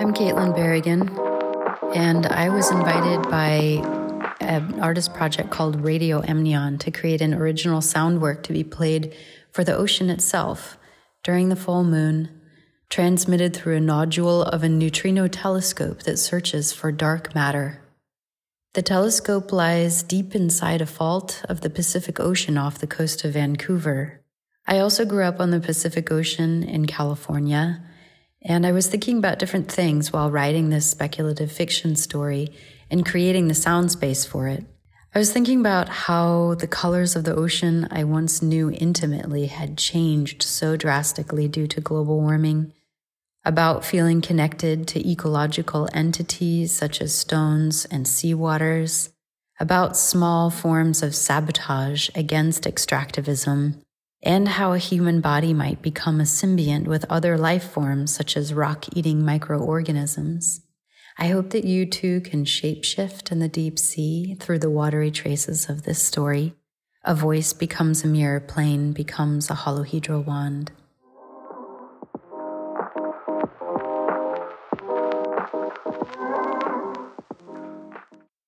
I'm Caitlin Berrigan, and I was invited by an artist project called Radio Amnion to create an original sound work to be played for the ocean itself during the full moon, transmitted through a nodule of a neutrino telescope that searches for dark matter. The telescope lies deep inside a fault of the Pacific Ocean off the coast of Vancouver. I also grew up on the Pacific Ocean in California and I was thinking about different things while writing this speculative fiction story and creating the sound space for it. I was thinking about how the colors of the ocean I once knew intimately had changed so drastically due to global warming, about feeling connected to ecological entities such as stones and seawaters, about small forms of sabotage against extractivism, and how a human body might become a symbiont with other life forms such as rock eating microorganisms. I hope that you too can shapeshift in the deep sea through the watery traces of this story. A voice becomes a mirror plane, becomes a holohedral wand.